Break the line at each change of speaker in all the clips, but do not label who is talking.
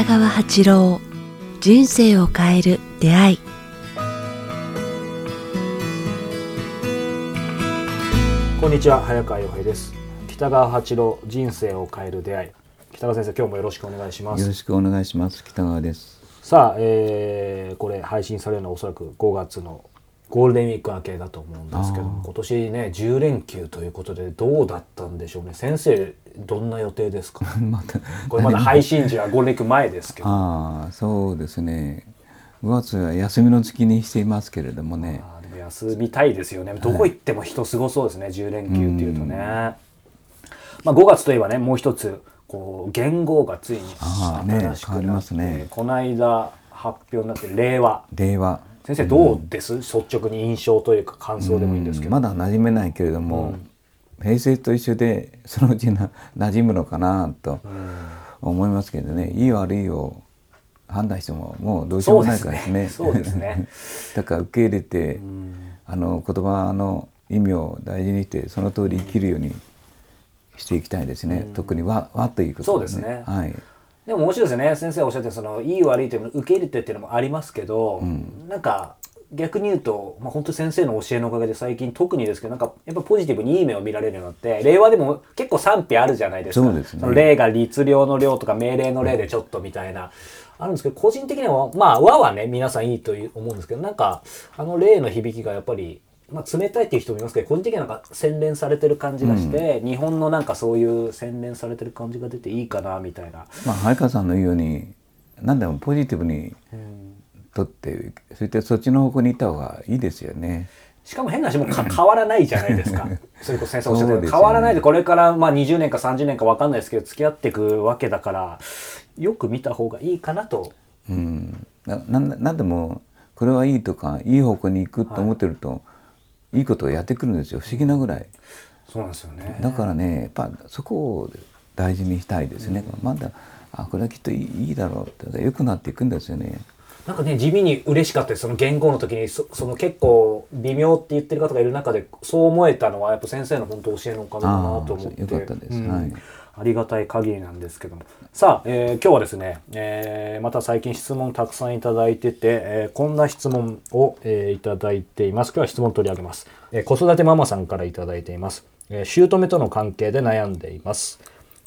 北川八郎人生を変える出会い。
こんにちは早川洋平です。北川八郎人生を変える出会い。北川先生今日もよろしくお願いします。
よろしくお願いします。北川です。
さあ、えー、これ配信されるのはおそらく5月のゴールデンウィーク明けだと思うんですけども今年ね10連休ということでどうだったんでしょうね。先生どんな予定ですか？これまだ配信時はゴールデンウィーク前ですけど。
ああそうですね。5月は休みの月にしていますけれどもね。
も休みたいですよね。どこ行っても人すごそうですね、10連休っていうとね、まあ、5月といえばねもう一つこう元号がついに新しくなって、
ますね。
この間発表になって令和。
令和
先生どうです、率直に印象というか感想でもいいんですけど、
まだ馴染めないけれども、平成と一緒でそのうちな馴染むのかなと思いますけどね。いい悪いを判断してももうどうしようもないからですね。
そうですね。
だから受け入れて、あの言葉の意味を大事にしてその通り生きるようにしていきたいですね。特に和和ということ
そうですね。
はい。
でも面白いですよね。先生おっしゃってそのいい悪いというのを受け入れてっていうのもありますけど、なんか逆に言うと、まあ、本当先生の教えのおかげで最近特にですけどなんかやっぱポジティブにいい目を見られるようになって令和でも結構賛否あるじゃないですか。
そうですね。
の例が律令の量とか命令の例でちょっとみたいな、あるんですけど個人的にはまあ和はね皆さんいいという思うんですけどなんかあの例の響きがやっぱりまあ、冷たいっていう人もいますけど個人的にはなんか洗練されてる感じがして、日本のなんかそういう洗練されてる感じが出ていいかなみたいな。
まあ早川さんの言うように何でもポジティブにとってそしてそっちの方向に行った方がいいですよね。
しかも変な話も 変わらないじゃないですか。それこそ先生おっしゃって
ね
変わらないでこれからまあ20年か30年か分かんないですけど付き合っていくわけだからよく見た方がいいかなと。
うん、ななんでもこれはいいとかいい方向に行くと思ってると、い、いことをやってくるんですよ不思議なぐらい。
そうなんですよね。
だからねやっぱそこを大事にしたいですね。まだあこれはきっといいいいだろうって良くなっていくんですよね。
なんかね地味に嬉しかったです。その言語の時にそその結構微妙って言ってる方がいる中でそう思えたのはやっぱ先生の本当教えのおかげだなと思って。
よかったです。
うん。
はい
ありがたい限りなんですけども。さあ、えー今日はですね、えーまた最近質問たくさんいただいてて、えーこんな質問を、えーいただいています。今日は質問取り上げます、えー子育てママさんからいただいています、えー姑との関係で悩んでいます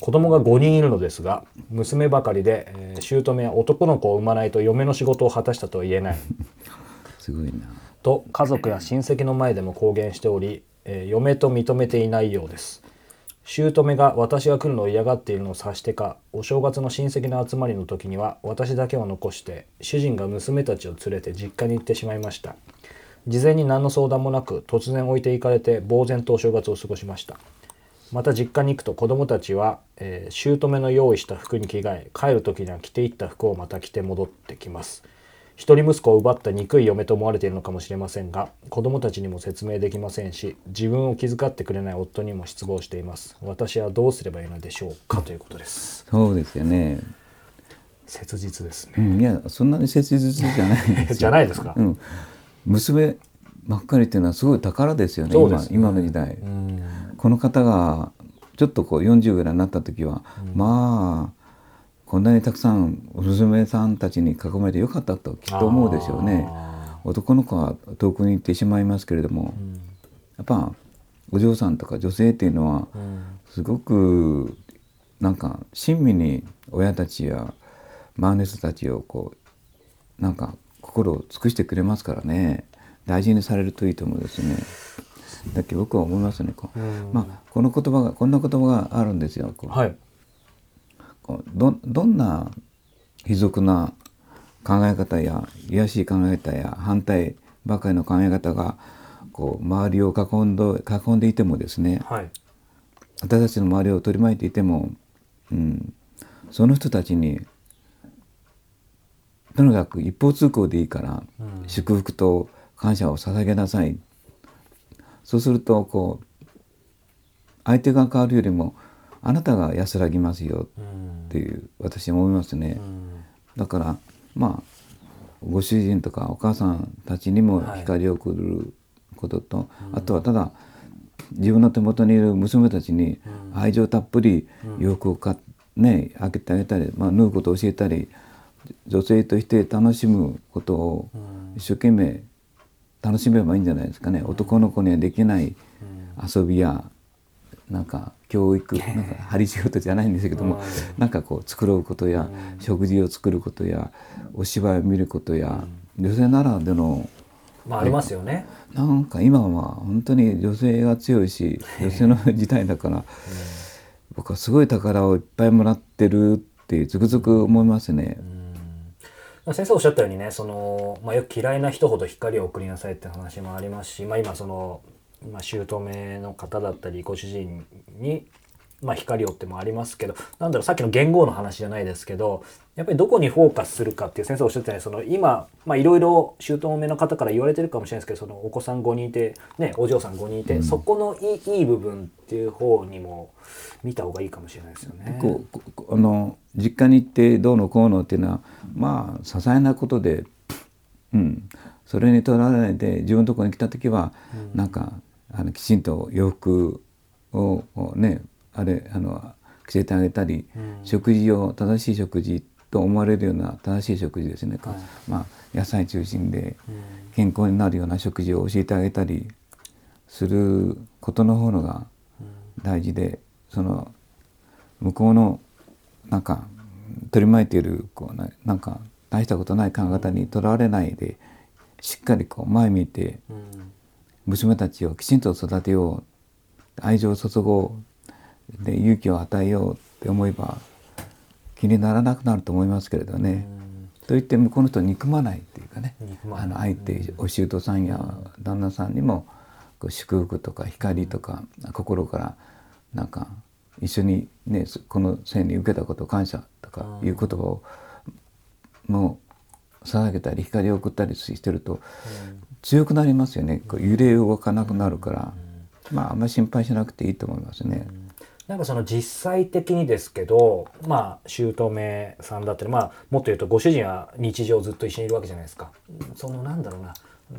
子供が5人いるのですが娘ばかりで、えー姑は男の子を産まないと嫁の仕事を果たしたとは言えない。
すごいな。
と家族や親戚の前でも公言しており、えー嫁と認めていないようです。姑が私が来るのを嫌がっているのを察してかお正月の親戚の集まりの時には私だけを残して主人が娘たちを連れて実家に行ってしまいました。事前に何の相談もなく突然置いていかれて呆然とお正月を過ごしましたまた実家に行くと子供たちは、えー姑の用意した服に着替え帰る時には着ていった服をまた着て戻ってきます。一人息子を奪った憎い嫁と思われているのかもしれませんが子供たちにも説明できませんし自分を気遣ってくれない夫にも失望しています。私はどうすればいいのでしょうかということです。
そうですよね。
切実ですね。
うん、いやそんなに切実じゃない。
じゃないですか、
うん、娘ばっかりっていうのはすごい宝ですよね
ね。
今今の時代、
うん
この方がちょっとこう40ぐらいになった時は、まあこんなにたくさん娘さんたちに囲まれてよかったときっと思うでしょうね。
あ
男の子は遠くに行ってしまいますけれども、やっぱお嬢さんとか女性っていうのは
うん。
すごくなんか親身に親たちや周りの人たちをこうなんか心を尽くしてくれますからね。大事にされるといいと思うんですね。だけど僕は思いますねこう、
うん。
まあこの言葉がこんな言葉があるんですよ。こう。
はい。
こうどどんな卑俗な考え方や卑しい考え方や反対ばかりの考え方がこう周りを囲んで囲んでいてもですね
はい。
私たちの周りを取り巻いていても、うん、その人たちにとにかく一方通行でいいから、
うん。
祝福と感謝を捧げなさいそうするとこう相手が変わるよりもあなたが安らぎますよ
うん
っていう私は思いますね。
うん。
だからまあご主人とかお母さんたちにも光を送ることと、あとはただ自分の手元にいる娘たちに愛情たっぷり洋服を買っね開けてあげたり、まあ、縫うことを教えたり女性として楽しむことを一生懸命楽しめばいいんじゃないですかね、男の子にはできない遊びやなんか教育 なんか針仕事じゃないんですけども、なんかこう作ろうことや、食事を作ることやお芝居を見ることや、女性ならでの
まあありますよね。
なんか今は本当に女性が強いし 女性の時代だから、僕はすごい宝をいっぱいもらってるってつくづく思いますね。
先生おっしゃったようにねその、まあ、よく嫌いな人ほど光を送りなさいって話もありますし、まあ、今その、まあ、姑の方だったりご主人に、まあ、光をってもありますけどなんだろうさっきの元号の話じゃないですけどやっぱりどこにフォーカスするかっていう先生おっしゃったようにその今いろいろ姑の方から言われてるかもしれないですけどそのお子さん5人いて、ね、お嬢さん5人いて、うん、そこのいいいい部分っていう方にも見た方がいいかもしれないですよね。
こうあの実家に行ってどうのこうのっていうのはまあ些細なことで、うん、それにとらわれないで自分のところに来た時は、うん、なんかあのきちんと洋服をねあれあの着せてあげたり、うん、食事を正しい食事と思われるような正しい食事ですね、はい、まあ、野菜中心で健康になるような食事を教えてあげたりすることの方が大事でその向こうのなんか取り巻いているこうなんか大したことない考え方にとらわれないでしっかりこう前見て娘たちをきちんと育てよう愛情を注ごうで勇気を与えようって思えば気にならなくなると思いますけれどね。といって向こうの人を憎まないっていうかね。あの相手お舅さんや旦那さんにもこう祝福とか光とか心からなんか一緒にねこの生に受けたこと感謝とかいう言葉をもう捧げたり光を送ったりしてると強くなりますよね。こう揺れ動かなくなるから。まああんまり心配しなくていいと思いますね。
なんかその実際的にですけどまあ姑さんだったりまあもっと言うとご主人は日常ずっと一緒にいるわけじゃないですか。そのなんだろうな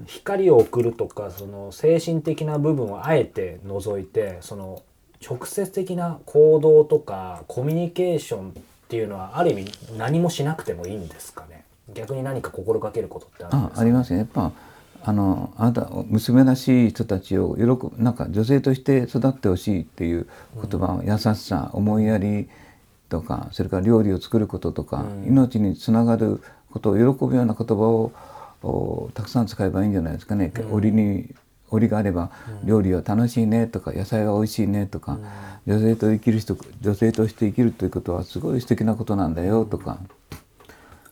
光を送るとかその精神的な部分をあえて除いてその直接的な行動とかコミュニケーションっていうのはある意味何もしなくてもいいんですかね。逆に何か心がけることってあるんですか？
ありますね。やっぱあのあなた娘らしい人たちを喜ぶなんか女性として育ってほしいっていう言葉、うん、優しさ思いやりとかそれから料理を作ることとか、うん、命につながることを喜ぶような言葉をたくさん使えばいいんじゃないですかね、うん、折に折があれば料理は楽しいねとか野菜は美味しいねとか、女性と生きる人女性として生きるということはすごい素敵なことなんだよとか。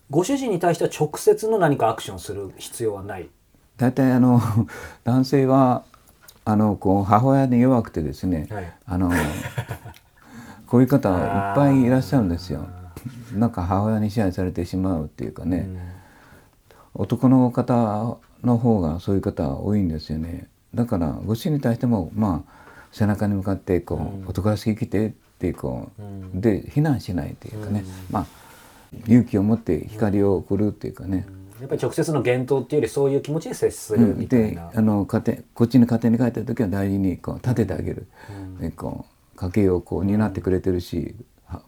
ご主人に対しては直接の何かアクションする必要はない？
大体あの 男性はあのこう母親に弱くてですね、はい、あのこういう方いっぱいいらっしゃるんですよ。なんか母親に支配されてしまうっていうかね、うん、男の方の方がそういう方多いんですよね。だからご主人に対してもまあ背中に向かってこう、うん、男らしく生きてってこう、うん、で非難しないっていうかね、まあ勇気を持って光を送るっていうかね、
やっぱり直接の言動っていうよりそういう気持ちで接するみたいな。
であの家庭こっちの家庭に帰った時は大事にこう立ててあげる、うん、こう家計をこう担ってくれてるし、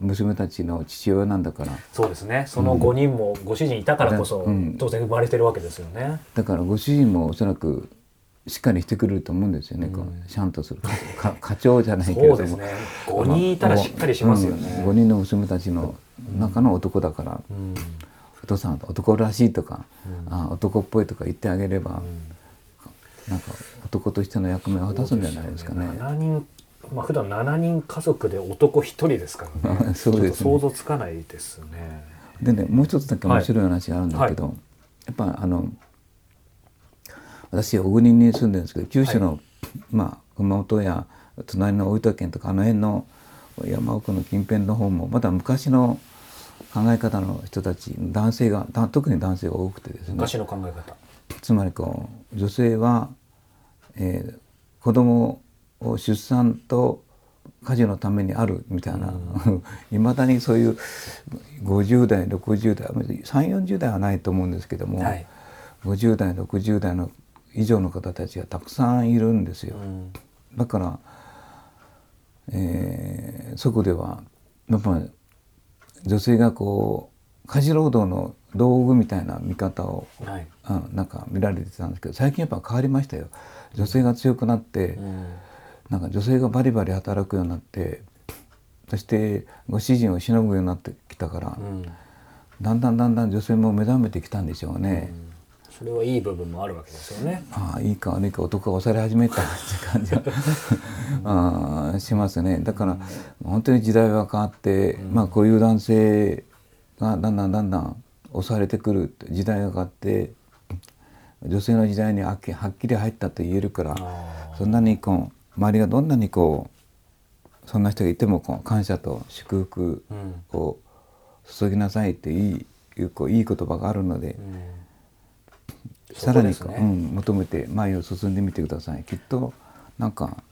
娘たちの父親なんだから。
そうですね。その5人もご主人いたからこそ、当然生まれてるわけですよね。
だからご主人もおそらくしっかりしてくれると思うんですよね、うん、こうシャンとする 課長じゃないけれども。そうです
ね。5人いたらしっかりしますよね、
うん、5人の娘たちの中の男だから、うん、お父さん男らしいとか、うん、あ男っぽいとか言ってあげれば、うん、なんか男としての役目を果たすんじゃないですかね。
ね7人まあ普段7人家族で男1人ですからね。そうです、ね、想像つかないですね。
でねもう一つだけ面白い話があるんだけど、はい、やっぱあの私小国に住んでるんですけど九州の、はい、まあ熊本や隣の大分県とかあの辺の山奥の近辺の方もまだ昔の考え方の人たち男性が特に男性が多くてですね。
昔の考え方。
つまりこう女性は、えー、子供を出産と家事のためにあるみたいな。いまだにそういう50代60代3 4 0代はないと思うんですけども、はい、50代60代の以上の方たちがたくさんいるんですよ。だから、えー、そこではやっぱり女性がこう家事労働の道具みたいな見方を、
はい。
うん、なんか見られてたんですけど最近やっぱ変わりましたよ。女性が強くなって、
うん。
なんか女性がバリバリ働くようになってそしてご主人をしのぐようになってきたから、
うん。
だんだんだんだん女性も目覚めてきたんでしょうね。
それはいい部分もあるわけですよね。
ああいいか悪いか男が押され始めたって感じはあーしますね。だから本当に時代は変わって、まあこういう男性がだんだんだんだん押されてくる時代が変わって女性の時代にはっきはっきり入ったと言えるから
あ
そんなにこう周りがどんなにこうそんな人がいてもこう感謝と祝福
うん。
を注ぎなさいっていいいうこういい言葉があるので。
うん
さらに、
ね
うん、求めて前を進んでみてください。きっとなんか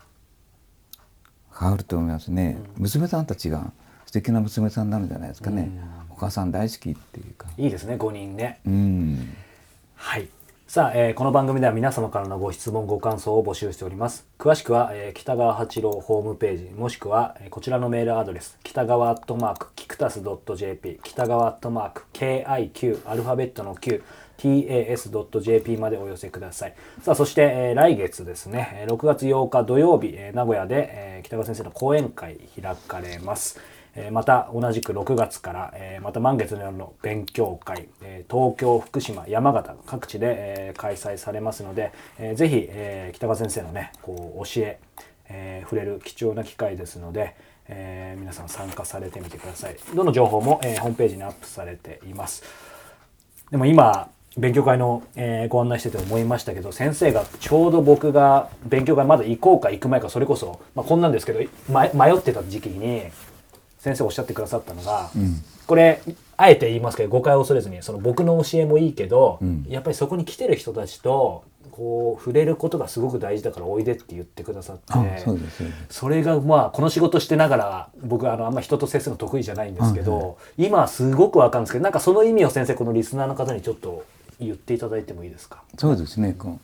変わると思いますね、娘さんたちが素敵な娘さんになるんじゃないですかね、お母さん大好きっていうか。
いいですね5人ね。
うん。
はい。さあ、えーこの番組では皆様からのご質問ご感想を募集しております。詳しくは、えー北川八郎ホームページもしくは、えーこちらのメールアドレス北川アットマークキクタス .jp 北川アットマーク KIQ アルファベットの Q tas.jp までお寄せください。さあそして、えー来月ですね。えー6月8日土曜日、えー名古屋で、えー北川先生の講演会開かれます。えーまた同じく6月から、えーまた満月の夜の勉強会、えー東京福島山形各地で、えー開催されますので、えーぜひ、えー北川先生のねこう教ええー触れる貴重な機会ですので、えー皆さん参加されてみてください。どの情報も、えーホームページにアップされています。でも今勉強会の、えーご案内してて思いましたけど先生がちょうど僕が勉強会まだ行こうか行く前かそれこそ、まあ、こんなんですけど、ま、迷ってた時期に先生おっしゃってくださったのが、これあえて言いますけど誤解を恐れずにその僕の教えもいいけど、
ん。
やっぱりそこに来てる人たちとこう触れることがすごく大事だからおいでって言ってくださって
あそ
れがまあこの仕事してながら僕はあのあんま人と接するの得意じゃないんですけど、今すごくわかるんですけどなんかその意味を先生このリスナーの方にちょっと言っていただいてもいいですか？
そうですねこ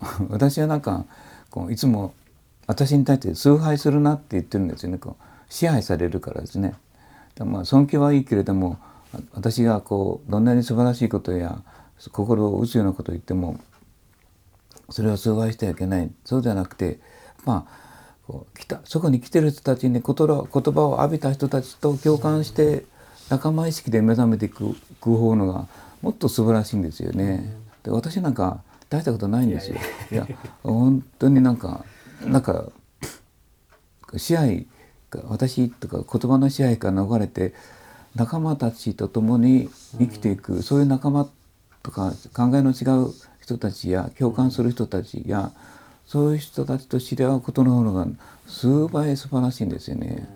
う。私はなんかこういつも私に対して崇拝するなって言ってるんですよねこう。支配されるからですね。まあ尊敬はいいけれども私がこうどんなに素晴らしいことや心を打つようなことを言ってもそれを崇拝してはいけない。そうじゃなくてまあこう来たそこに来てる人たちに言葉を浴びた人たちと共感して仲間意識で目覚めていくいく方のがもっと素晴らしいんですよね。で私なんか大したことないんですよ。いや本当になんかなんか支配が私とか言葉の支配から逃れて仲間たちと共に生きていく、そういう仲間とか考えの違う人たちや共感する人たちやそういう人たちと知り合うことの方が数倍素晴らしいんですよね。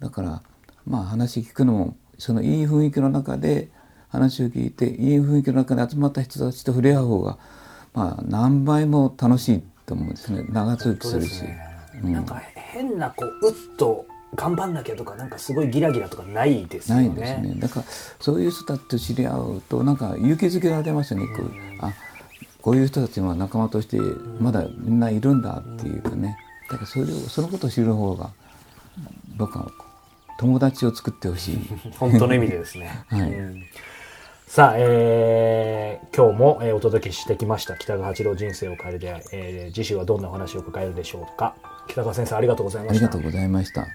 だからまあ話聞くのもそのいい雰囲気の中で話を聞いていい雰囲気の中で集まった人たちと触れ合う方がまあ何倍も楽しいと思うんですね長続きするし。
そうですねなんか変なこううっと頑張んなきゃとかなんかすごいギラギラとかないですよね。
ないですね。だからそういう人たちと知り合うとなんか勇気づけられますよね。こうあこういう人たちは仲間としてまだみんないるんだっていうかね。だからそれをそのことを知る方が僕は友達を作ってほしい。
本当の意味でですね。
はい
うんさあ、えー今日も、えーお届けしてきました北川八郎人生を変える出会い、えー次週はどんなお話を伺えるでしょうか北川先生ありがとうございました
ありがとうございました。